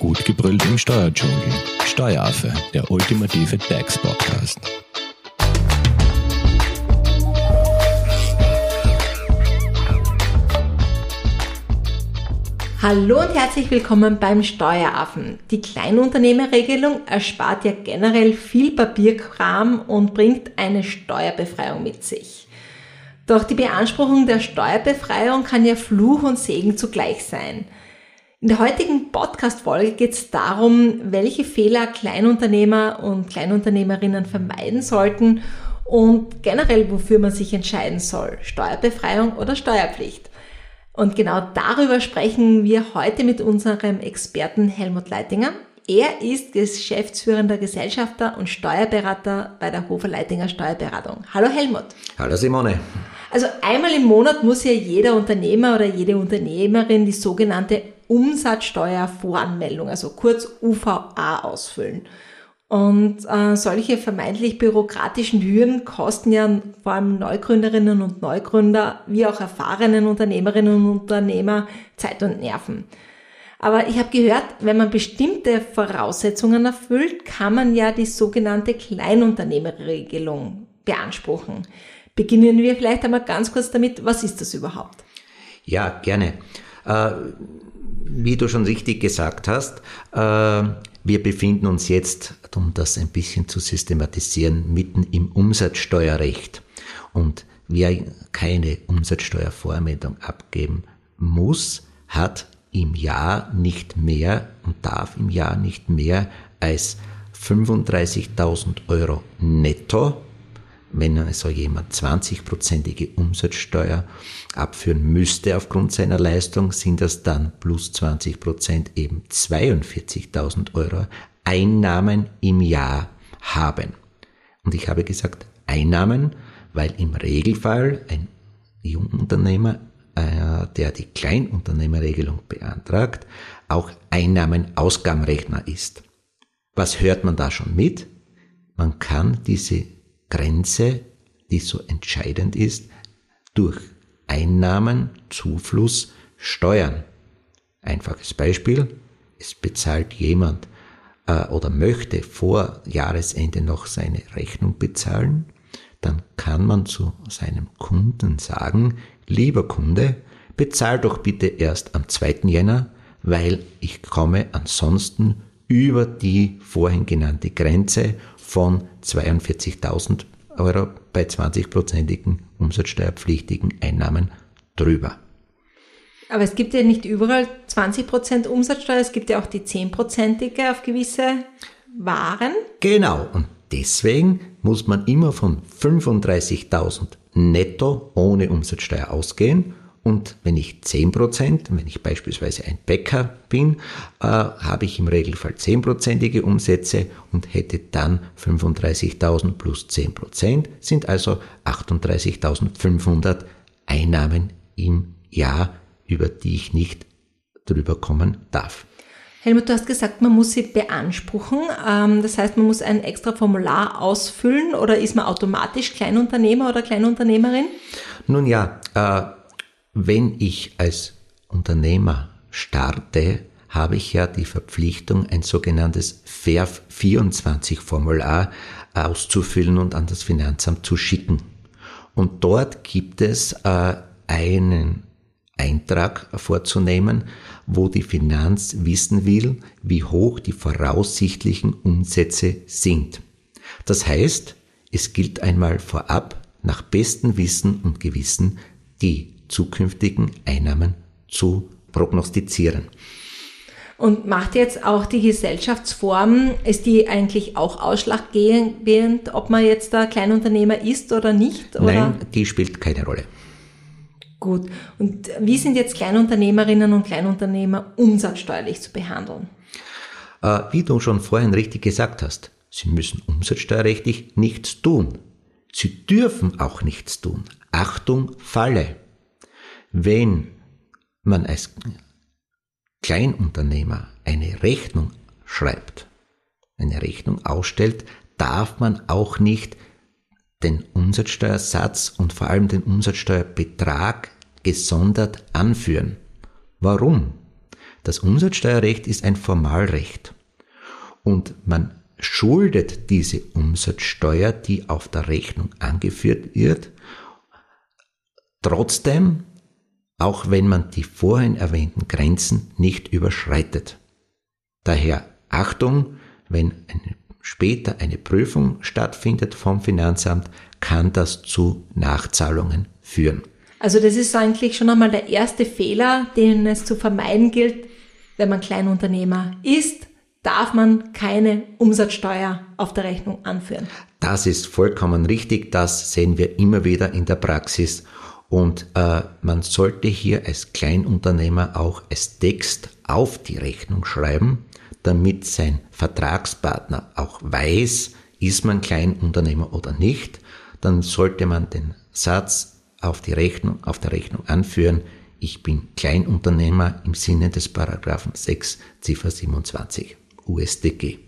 Gut gebrüllt im Steuerdschungel. Steueraffe, der ultimative DAX-Podcast. Hallo und herzlich willkommen beim Steueraffen. Die Kleinunternehmerregelung erspart ja generell viel Papierkram und bringt eine Steuerbefreiung mit sich. Doch die Beanspruchung der Steuerbefreiung kann ja Fluch und Segen zugleich sein. In der heutigen Podcast-Folge geht es darum, welche Fehler Kleinunternehmer und Kleinunternehmerinnen vermeiden sollten und generell, wofür man sich entscheiden soll, Steuerbefreiung oder Steuerpflicht. Und genau darüber sprechen wir heute mit unserem Experten Helmut Leitinger. Er ist geschäftsführender Gesellschafter und Steuerberater bei der Hofer Leitinger Steuerberatung. Hallo Helmut. Hallo Simone. Also einmal im Monat muss ja jeder Unternehmer oder jede Unternehmerin die sogenannte Umsatzsteuervoranmeldung, also kurz UVA, ausfüllen. Und äh, solche vermeintlich bürokratischen Hürden kosten ja vor allem Neugründerinnen und Neugründer wie auch erfahrenen Unternehmerinnen und Unternehmer Zeit und Nerven. Aber ich habe gehört, wenn man bestimmte Voraussetzungen erfüllt, kann man ja die sogenannte Kleinunternehmerregelung beanspruchen. Beginnen wir vielleicht einmal ganz kurz damit, was ist das überhaupt? Ja, gerne. Äh, wie du schon richtig gesagt hast, äh, wir befinden uns jetzt, um das ein bisschen zu systematisieren, mitten im Umsatzsteuerrecht. Und wer keine Umsatzsteuervormeldung abgeben muss, hat im Jahr nicht mehr und darf im Jahr nicht mehr als 35.000 Euro netto wenn also jemand 20-prozentige Umsatzsteuer abführen müsste aufgrund seiner Leistung, sind das dann plus 20 Prozent eben 42.000 Euro Einnahmen im Jahr haben. Und ich habe gesagt Einnahmen, weil im Regelfall ein Jungunternehmer, äh, der die Kleinunternehmerregelung beantragt, auch Einnahmen-Ausgabenrechner ist. Was hört man da schon mit? Man kann diese Grenze, die so entscheidend ist, durch Einnahmen, Zufluss steuern. Einfaches Beispiel, es bezahlt jemand äh, oder möchte vor Jahresende noch seine Rechnung bezahlen, dann kann man zu seinem Kunden sagen, lieber Kunde, bezahl doch bitte erst am 2. Jänner, weil ich komme ansonsten über die vorhin genannte Grenze von 42.000 Euro bei 20-prozentigen umsatzsteuerpflichtigen Einnahmen drüber. Aber es gibt ja nicht überall 20% Umsatzsteuer, es gibt ja auch die 10%ige auf gewisse Waren. Genau, und deswegen muss man immer von 35.000 netto ohne Umsatzsteuer ausgehen und wenn ich 10%, wenn ich beispielsweise ein Bäcker bin, äh, habe ich im Regelfall 10%ige Umsätze und hätte dann 35.000 plus 10%, sind also 38.500 Einnahmen im Jahr, über die ich nicht drüber kommen darf. Helmut, du hast gesagt, man muss sie beanspruchen. Ähm, das heißt, man muss ein extra Formular ausfüllen oder ist man automatisch Kleinunternehmer oder Kleinunternehmerin? Nun ja, äh, wenn ich als Unternehmer starte, habe ich ja die Verpflichtung, ein sogenanntes FERF 24 Formular auszufüllen und an das Finanzamt zu schicken. Und dort gibt es äh, einen Eintrag vorzunehmen, wo die Finanz wissen will, wie hoch die voraussichtlichen Umsätze sind. Das heißt, es gilt einmal vorab nach bestem Wissen und Gewissen die zukünftigen Einnahmen zu prognostizieren. Und macht jetzt auch die Gesellschaftsform, ist die eigentlich auch ausschlaggebend, ob man jetzt da Kleinunternehmer ist oder nicht? Oder? Nein, die spielt keine Rolle. Gut. Und wie sind jetzt Kleinunternehmerinnen und Kleinunternehmer umsatzsteuerlich zu behandeln? Äh, wie du schon vorhin richtig gesagt hast, sie müssen umsatzsteuerrechtlich nichts tun. Sie dürfen auch nichts tun. Achtung, Falle. Wenn man als Kleinunternehmer eine Rechnung schreibt, eine Rechnung ausstellt, darf man auch nicht den Umsatzsteuersatz und vor allem den Umsatzsteuerbetrag gesondert anführen. Warum? Das Umsatzsteuerrecht ist ein Formalrecht. Und man schuldet diese Umsatzsteuer, die auf der Rechnung angeführt wird, trotzdem, auch wenn man die vorhin erwähnten Grenzen nicht überschreitet. Daher Achtung, wenn eine, später eine Prüfung stattfindet vom Finanzamt, kann das zu Nachzahlungen führen. Also das ist eigentlich schon einmal der erste Fehler, den es zu vermeiden gilt, wenn man Kleinunternehmer ist, darf man keine Umsatzsteuer auf der Rechnung anführen. Das ist vollkommen richtig, das sehen wir immer wieder in der Praxis und äh, man sollte hier als Kleinunternehmer auch als Text auf die Rechnung schreiben, damit sein Vertragspartner auch weiß, ist man Kleinunternehmer oder nicht, dann sollte man den Satz auf die Rechnung, auf der Rechnung anführen, ich bin Kleinunternehmer im Sinne des Paragraphen 6 Ziffer 27 USDG.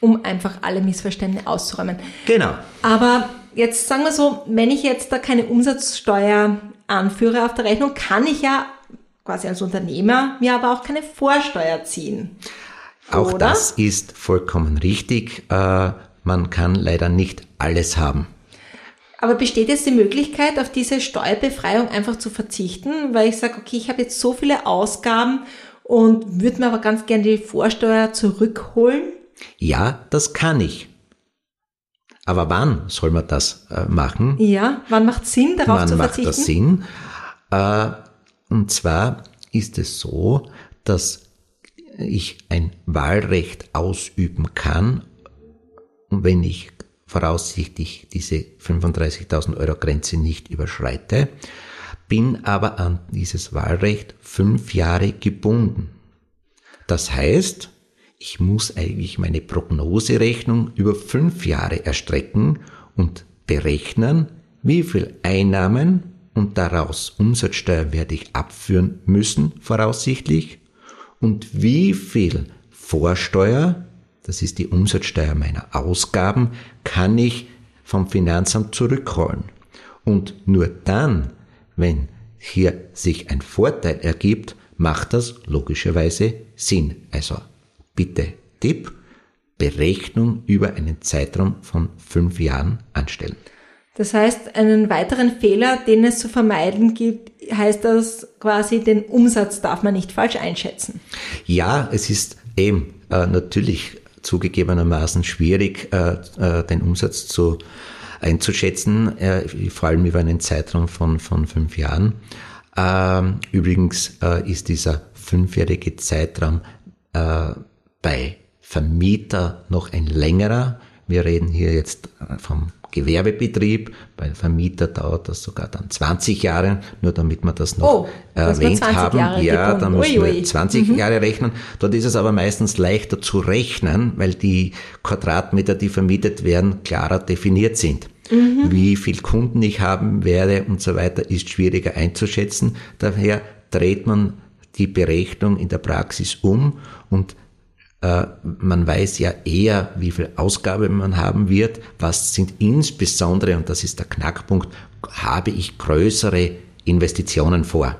Um einfach alle Missverständnisse auszuräumen. Genau. Aber jetzt sagen wir so, wenn ich jetzt da keine Umsatzsteuer anführe auf der Rechnung, kann ich ja quasi als Unternehmer mir aber auch keine Vorsteuer ziehen. Auch Oder? das ist vollkommen richtig. Äh, man kann leider nicht alles haben. Aber besteht jetzt die Möglichkeit, auf diese Steuerbefreiung einfach zu verzichten, weil ich sage, okay, ich habe jetzt so viele Ausgaben und würde mir aber ganz gerne die Vorsteuer zurückholen? Ja, das kann ich. Aber wann soll man das äh, machen? Ja, wann macht Sinn, darauf wann zu verzichten? Wann macht das Sinn? Äh, und zwar ist es so, dass ich ein Wahlrecht ausüben kann, wenn ich voraussichtlich diese 35.000 Euro Grenze nicht überschreite, bin aber an dieses Wahlrecht fünf Jahre gebunden. Das heißt, ich muss eigentlich meine Prognoserechnung über fünf Jahre erstrecken und berechnen, wie viel Einnahmen und daraus Umsatzsteuer werde ich abführen müssen, voraussichtlich, und wie viel Vorsteuer das ist die Umsatzsteuer meiner Ausgaben, kann ich vom Finanzamt zurückrollen. Und nur dann, wenn hier sich ein Vorteil ergibt, macht das logischerweise Sinn. Also bitte Tipp, Berechnung über einen Zeitraum von fünf Jahren anstellen. Das heißt, einen weiteren Fehler, den es zu vermeiden gibt, heißt das quasi, den Umsatz darf man nicht falsch einschätzen. Ja, es ist eben äh, natürlich zugegebenermaßen schwierig, äh, äh, den Umsatz zu einzuschätzen, äh, vor allem über einen Zeitraum von, von fünf Jahren. Ähm, übrigens äh, ist dieser fünfjährige Zeitraum äh, bei Vermieter noch ein längerer. Wir reden hier jetzt vom Gewerbebetrieb. Bei Vermieter dauert das sogar dann 20 Jahre, nur damit wir das noch oh, erwähnt haben. Jahre ja, da müssen wir 20 mhm. Jahre rechnen. Dort ist es aber meistens leichter zu rechnen, weil die Quadratmeter, die vermietet werden, klarer definiert sind. Mhm. Wie viel Kunden ich haben werde und so weiter, ist schwieriger einzuschätzen. Daher dreht man die Berechnung in der Praxis um und man weiß ja eher, wie viel Ausgabe man haben wird. Was sind insbesondere, und das ist der Knackpunkt, habe ich größere Investitionen vor?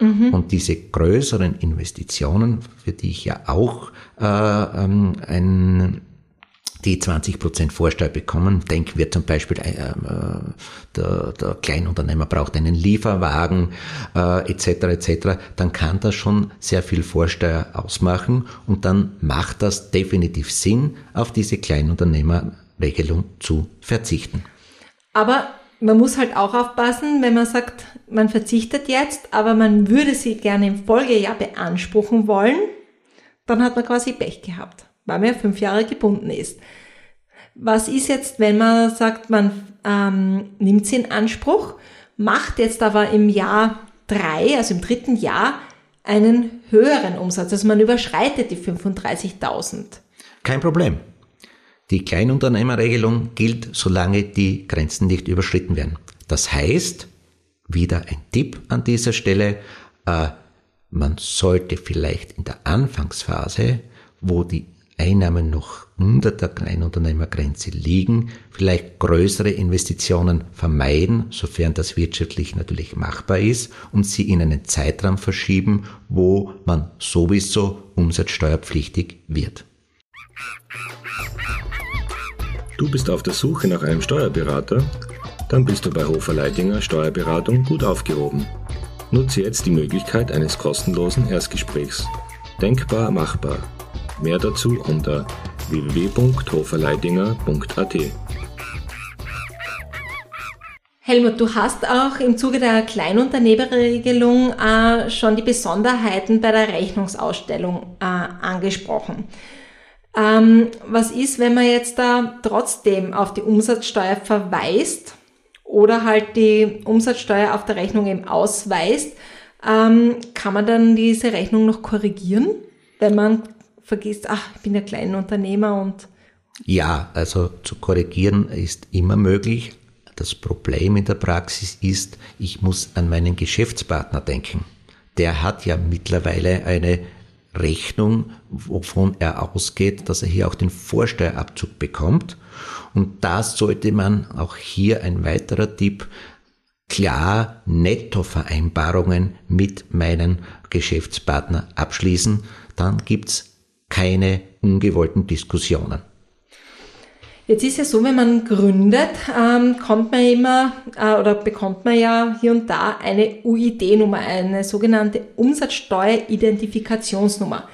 Mhm. Und diese größeren Investitionen, für die ich ja auch äh, ähm, ein die 20% Vorsteuer bekommen. Denken wir zum Beispiel, äh, äh, der, der Kleinunternehmer braucht einen Lieferwagen äh, etc. etc. Dann kann das schon sehr viel Vorsteuer ausmachen und dann macht das definitiv Sinn, auf diese Kleinunternehmerregelung zu verzichten. Aber man muss halt auch aufpassen, wenn man sagt, man verzichtet jetzt, aber man würde sie gerne im Folgejahr beanspruchen wollen, dann hat man quasi Pech gehabt weil man ja fünf Jahre gebunden ist. Was ist jetzt, wenn man sagt, man ähm, nimmt sie in Anspruch, macht jetzt aber im Jahr drei, also im dritten Jahr, einen höheren Umsatz, also man überschreitet die 35.000? Kein Problem. Die Kleinunternehmerregelung gilt, solange die Grenzen nicht überschritten werden. Das heißt, wieder ein Tipp an dieser Stelle, äh, man sollte vielleicht in der Anfangsphase, wo die Einnahmen noch unter der Kleinunternehmergrenze liegen, vielleicht größere Investitionen vermeiden, sofern das wirtschaftlich natürlich machbar ist, und sie in einen Zeitraum verschieben, wo man sowieso umsatzsteuerpflichtig wird. Du bist auf der Suche nach einem Steuerberater? Dann bist du bei Hofer Leidinger Steuerberatung gut aufgehoben. Nutze jetzt die Möglichkeit eines kostenlosen Erstgesprächs. Denkbar machbar. Mehr dazu unter www.hoferleidinger.at. Helmut, du hast auch im Zuge der Kleinunternehmerregelung äh, schon die Besonderheiten bei der Rechnungsausstellung äh, angesprochen. Ähm, was ist, wenn man jetzt da trotzdem auf die Umsatzsteuer verweist oder halt die Umsatzsteuer auf der Rechnung eben ausweist? Ähm, kann man dann diese Rechnung noch korrigieren, wenn man vergisst, ach, ich bin ja Kleinunternehmer und ja, also zu korrigieren ist immer möglich. Das Problem in der Praxis ist, ich muss an meinen Geschäftspartner denken. Der hat ja mittlerweile eine Rechnung, wovon er ausgeht, dass er hier auch den Vorsteuerabzug bekommt. Und das sollte man auch hier ein weiterer Tipp klar Nettovereinbarungen mit meinen Geschäftspartner abschließen. Dann gibt's keine ungewollten Diskussionen. Jetzt ist ja so, wenn man gründet, ähm, kommt man immer äh, oder bekommt man ja hier und da eine UID-Nummer, eine sogenannte Umsatzsteueridentifikationsnummer.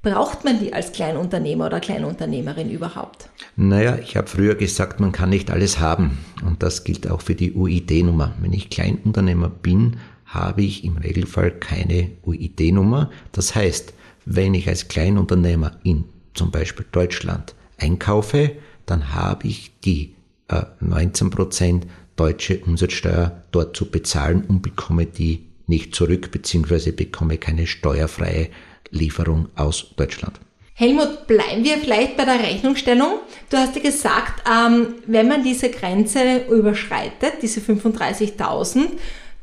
Braucht man die als Kleinunternehmer oder Kleinunternehmerin überhaupt? Naja, ich habe früher gesagt, man kann nicht alles haben. Und das gilt auch für die UID-Nummer. Wenn ich Kleinunternehmer bin, habe ich im Regelfall keine UID-Nummer. Das heißt, wenn ich als Kleinunternehmer in zum Beispiel Deutschland einkaufe, dann habe ich die äh, 19% deutsche Umsatzsteuer dort zu bezahlen und bekomme die nicht zurück, beziehungsweise bekomme keine steuerfreie Lieferung aus Deutschland. Helmut, bleiben wir vielleicht bei der Rechnungsstellung. Du hast ja gesagt, ähm, wenn man diese Grenze überschreitet, diese 35.000,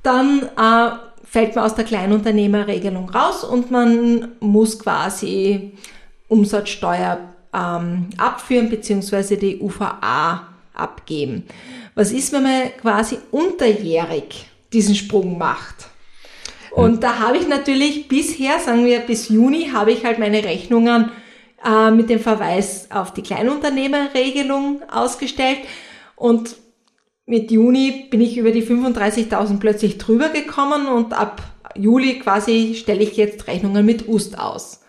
dann äh, fällt man aus der Kleinunternehmerregelung raus und man muss quasi Umsatzsteuer ähm, abführen bzw. die UVA abgeben. Was ist, wenn man quasi unterjährig diesen Sprung macht? Und da habe ich natürlich bisher, sagen wir bis Juni, habe ich halt meine Rechnungen äh, mit dem Verweis auf die Kleinunternehmerregelung ausgestellt. Und mit Juni bin ich über die 35.000 plötzlich drüber gekommen und ab Juli quasi stelle ich jetzt Rechnungen mit UST aus.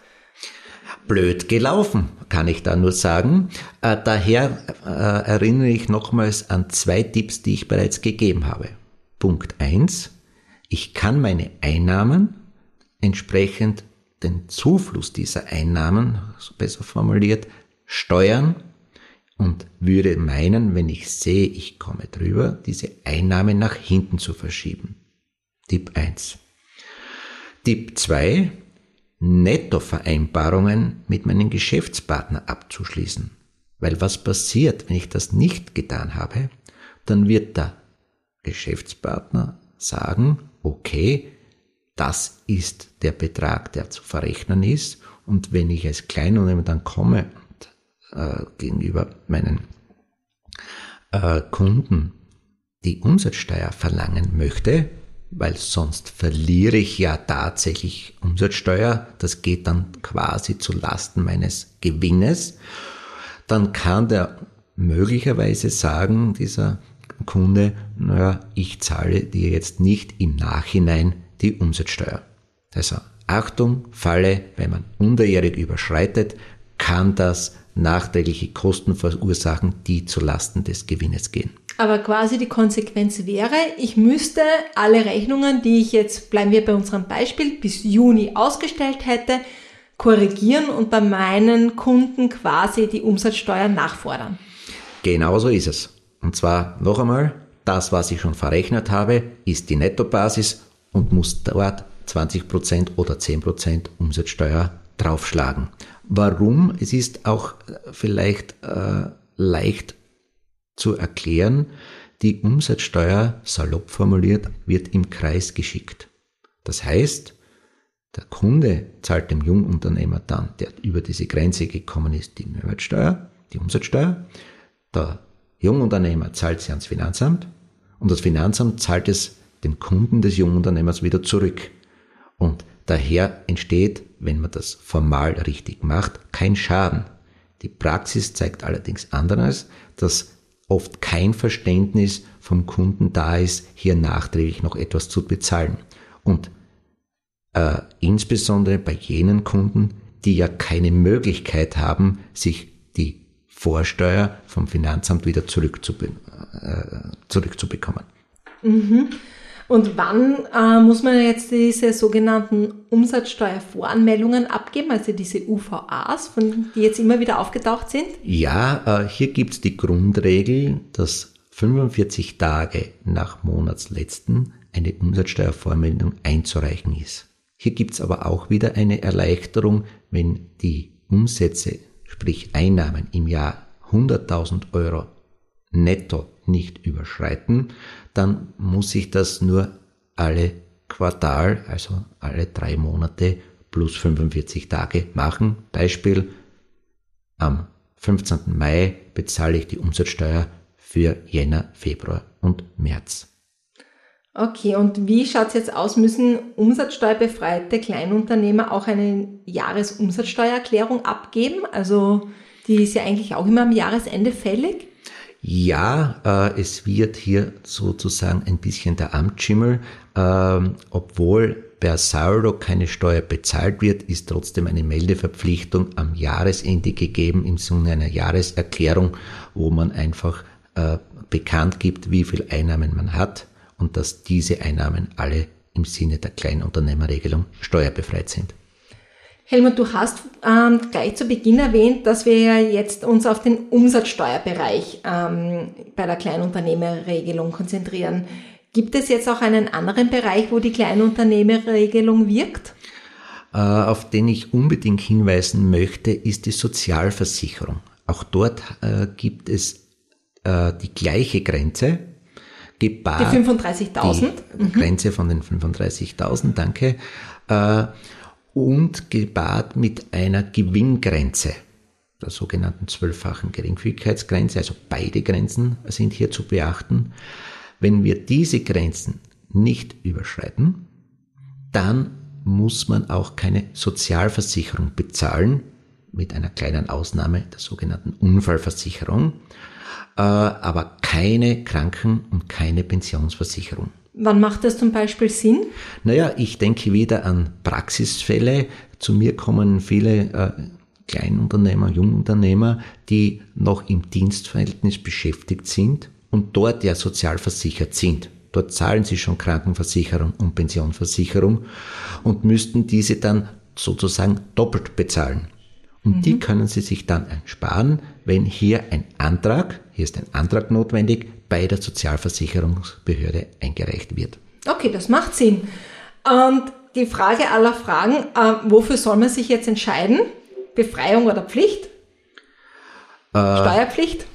Blöd gelaufen, kann ich da nur sagen. Äh, daher äh, erinnere ich nochmals an zwei Tipps, die ich bereits gegeben habe. Punkt eins: Ich kann meine Einnahmen entsprechend den Zufluss dieser Einnahmen, besser formuliert, steuern und würde meinen, wenn ich sehe, ich komme drüber, diese Einnahme nach hinten zu verschieben. Tipp 1. Tipp 2. Nettovereinbarungen mit meinem Geschäftspartner abzuschließen. Weil was passiert, wenn ich das nicht getan habe? Dann wird der Geschäftspartner sagen, okay, das ist der Betrag, der zu verrechnen ist. Und wenn ich als Kleinunternehmer dann komme äh, gegenüber meinen äh, Kunden die Umsatzsteuer verlangen möchte, weil sonst verliere ich ja tatsächlich Umsatzsteuer, das geht dann quasi zu Lasten meines Gewinnes, dann kann der möglicherweise sagen, dieser Kunde, naja, ich zahle dir jetzt nicht im Nachhinein die Umsatzsteuer. Also Achtung, Falle, wenn man unterjährig überschreitet, kann das nachträgliche Kosten verursachen, die zu Lasten des Gewinnes gehen. Aber quasi die Konsequenz wäre, ich müsste alle Rechnungen, die ich jetzt, bleiben wir bei unserem Beispiel, bis Juni ausgestellt hätte, korrigieren und bei meinen Kunden quasi die Umsatzsteuer nachfordern. Genauso ist es. Und zwar noch einmal, das, was ich schon verrechnet habe, ist die Nettobasis und muss dort 20% oder 10% Umsatzsteuer draufschlagen. Warum? Es ist auch vielleicht äh, leicht zu erklären. Die Umsatzsteuer, salopp formuliert, wird im Kreis geschickt. Das heißt, der Kunde zahlt dem Jungunternehmer dann, der über diese Grenze gekommen ist, die Mehrwertsteuer, die Umsatzsteuer. Der Jungunternehmer zahlt sie ans Finanzamt und das Finanzamt zahlt es dem Kunden des Jungunternehmers wieder zurück. Und daher entsteht, wenn man das formal richtig macht, kein Schaden. Die Praxis zeigt allerdings anderes, dass oft kein Verständnis vom Kunden da ist, hier nachträglich noch etwas zu bezahlen. Und äh, insbesondere bei jenen Kunden, die ja keine Möglichkeit haben, sich die Vorsteuer vom Finanzamt wieder zurückzube äh, zurückzubekommen. Mhm. Und wann äh, muss man jetzt diese sogenannten Umsatzsteuervoranmeldungen abgeben, also diese UVAs, von, die jetzt immer wieder aufgetaucht sind? Ja, äh, hier gibt es die Grundregel, dass 45 Tage nach Monatsletzten eine Umsatzsteuervormeldung einzureichen ist. Hier gibt es aber auch wieder eine Erleichterung, wenn die Umsätze, sprich Einnahmen im Jahr 100.000 Euro netto nicht überschreiten, dann muss ich das nur alle Quartal, also alle drei Monate plus 45 Tage machen. Beispiel, am 15. Mai bezahle ich die Umsatzsteuer für Jänner, Februar und März. Okay, und wie schaut es jetzt aus? Müssen umsatzsteuerbefreite Kleinunternehmer auch eine Jahresumsatzsteuererklärung abgeben? Also die ist ja eigentlich auch immer am Jahresende fällig. Ja, äh, es wird hier sozusagen ein bisschen der Amtsschimmel. Äh, obwohl per Saldo keine Steuer bezahlt wird, ist trotzdem eine Meldeverpflichtung am Jahresende gegeben im Sinne einer Jahreserklärung, wo man einfach äh, bekannt gibt, wie viel Einnahmen man hat und dass diese Einnahmen alle im Sinne der Kleinunternehmerregelung steuerbefreit sind. Helmut, du hast ähm, gleich zu Beginn erwähnt, dass wir ja jetzt uns auf den Umsatzsteuerbereich ähm, bei der Kleinunternehmerregelung konzentrieren. Gibt es jetzt auch einen anderen Bereich, wo die Kleinunternehmerregelung wirkt? Äh, auf den ich unbedingt hinweisen möchte, ist die Sozialversicherung. Auch dort äh, gibt es äh, die gleiche Grenze. Gebar die 35.000? Die mhm. Grenze von den 35.000, danke. Und gepaart mit einer Gewinngrenze, der sogenannten zwölffachen Geringfügigkeitsgrenze, also beide Grenzen sind hier zu beachten. Wenn wir diese Grenzen nicht überschreiten, dann muss man auch keine Sozialversicherung bezahlen, mit einer kleinen Ausnahme der sogenannten Unfallversicherung, äh, aber keine Kranken- und keine Pensionsversicherung. Wann macht das zum Beispiel Sinn? Naja, ich denke wieder an Praxisfälle. Zu mir kommen viele äh, Kleinunternehmer, Jungunternehmer, die noch im Dienstverhältnis beschäftigt sind und dort ja sozialversichert sind. Dort zahlen sie schon Krankenversicherung und Pensionversicherung und müssten diese dann sozusagen doppelt bezahlen. Und mhm. die können sie sich dann ersparen, wenn hier ein Antrag, hier ist ein Antrag notwendig, bei der Sozialversicherungsbehörde eingereicht wird. Okay, das macht Sinn. Und die Frage aller Fragen, äh, wofür soll man sich jetzt entscheiden? Befreiung oder Pflicht? Äh, Steuerpflicht?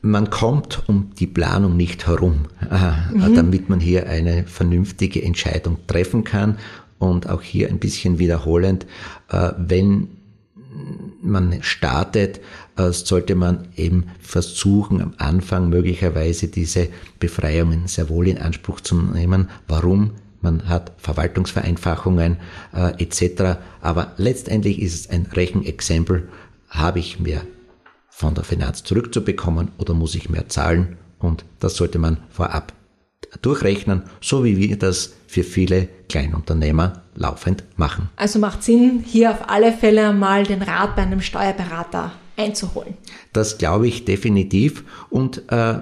Man kommt um die Planung nicht herum, äh, mhm. damit man hier eine vernünftige Entscheidung treffen kann. Und auch hier ein bisschen wiederholend, äh, wenn man startet, äh, sollte man eben versuchen, am Anfang möglicherweise diese Befreiungen sehr wohl in Anspruch zu nehmen. Warum? Man hat Verwaltungsvereinfachungen äh, etc. Aber letztendlich ist es ein Rechenexempel. Habe ich mehr von der Finanz zurückzubekommen oder muss ich mehr zahlen? Und das sollte man vorab durchrechnen, so wie wir das für viele Kleinunternehmer laufend machen. Also macht Sinn, hier auf alle Fälle mal den Rat bei einem Steuerberater einzuholen. Das glaube ich definitiv. Und äh,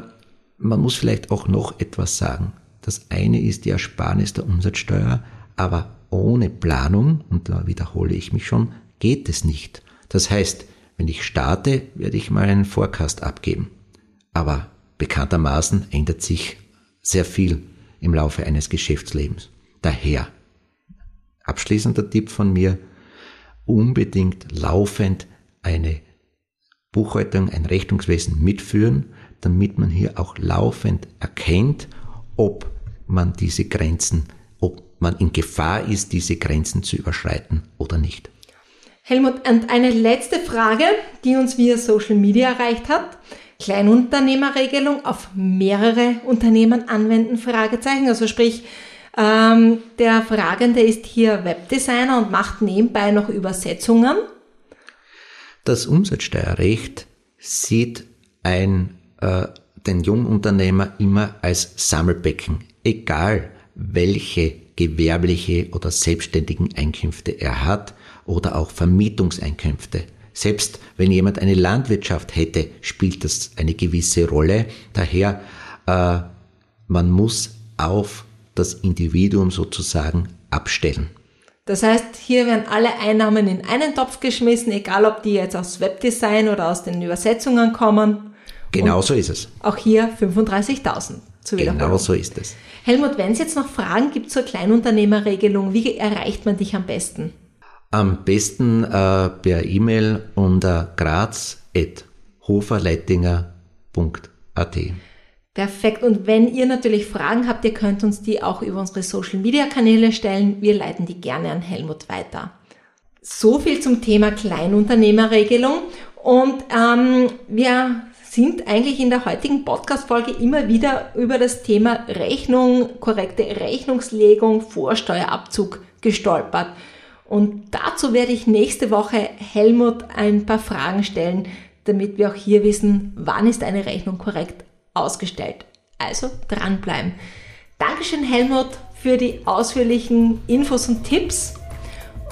man muss vielleicht auch noch etwas sagen. Das eine ist die Ersparnis der Umsatzsteuer, aber ohne Planung, und da wiederhole ich mich schon, geht es nicht. Das heißt, wenn ich starte, werde ich mal einen Forecast abgeben. Aber bekanntermaßen ändert sich sehr viel im Laufe eines Geschäftslebens. Daher, abschließender Tipp von mir, unbedingt laufend eine Buchhaltung, ein Rechnungswesen mitführen, damit man hier auch laufend erkennt, ob man diese Grenzen, ob man in Gefahr ist, diese Grenzen zu überschreiten oder nicht. Helmut, und eine letzte Frage, die uns via Social Media erreicht hat. Kleinunternehmerregelung auf mehrere Unternehmen anwenden? Fragezeichen. Also sprich, ähm, der Fragende ist hier Webdesigner und macht nebenbei noch Übersetzungen. Das Umsatzsteuerrecht sieht ein, äh, den Jungunternehmer immer als Sammelbecken, egal welche gewerbliche oder selbstständigen Einkünfte er hat oder auch Vermietungseinkünfte. Selbst wenn jemand eine Landwirtschaft hätte, spielt das eine gewisse Rolle. Daher, äh, man muss auf das Individuum sozusagen abstellen. Das heißt, hier werden alle Einnahmen in einen Topf geschmissen, egal ob die jetzt aus Webdesign oder aus den Übersetzungen kommen. Genau Und so ist es. Auch hier 35.000 zu wiederholen. Genau so ist es. Helmut, wenn es jetzt noch Fragen gibt zur Kleinunternehmerregelung, wie erreicht man dich am besten? Am besten äh, per E-Mail unter graz.hoferleitinger.at. Perfekt. Und wenn ihr natürlich Fragen habt, ihr könnt uns die auch über unsere Social Media Kanäle stellen. Wir leiten die gerne an Helmut weiter. So viel zum Thema Kleinunternehmerregelung. Und ähm, wir sind eigentlich in der heutigen Podcast-Folge immer wieder über das Thema Rechnung, korrekte Rechnungslegung, Vorsteuerabzug gestolpert. Und dazu werde ich nächste Woche Helmut ein paar Fragen stellen, damit wir auch hier wissen, wann ist eine Rechnung korrekt ausgestellt. Also dranbleiben. Dankeschön Helmut für die ausführlichen Infos und Tipps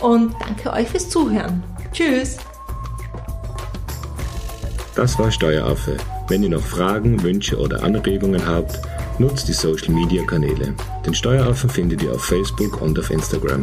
und danke euch fürs Zuhören. Tschüss. Das war Steueraffe. Wenn ihr noch Fragen, Wünsche oder Anregungen habt, nutzt die Social Media Kanäle. Den Steueraffen findet ihr auf Facebook und auf Instagram.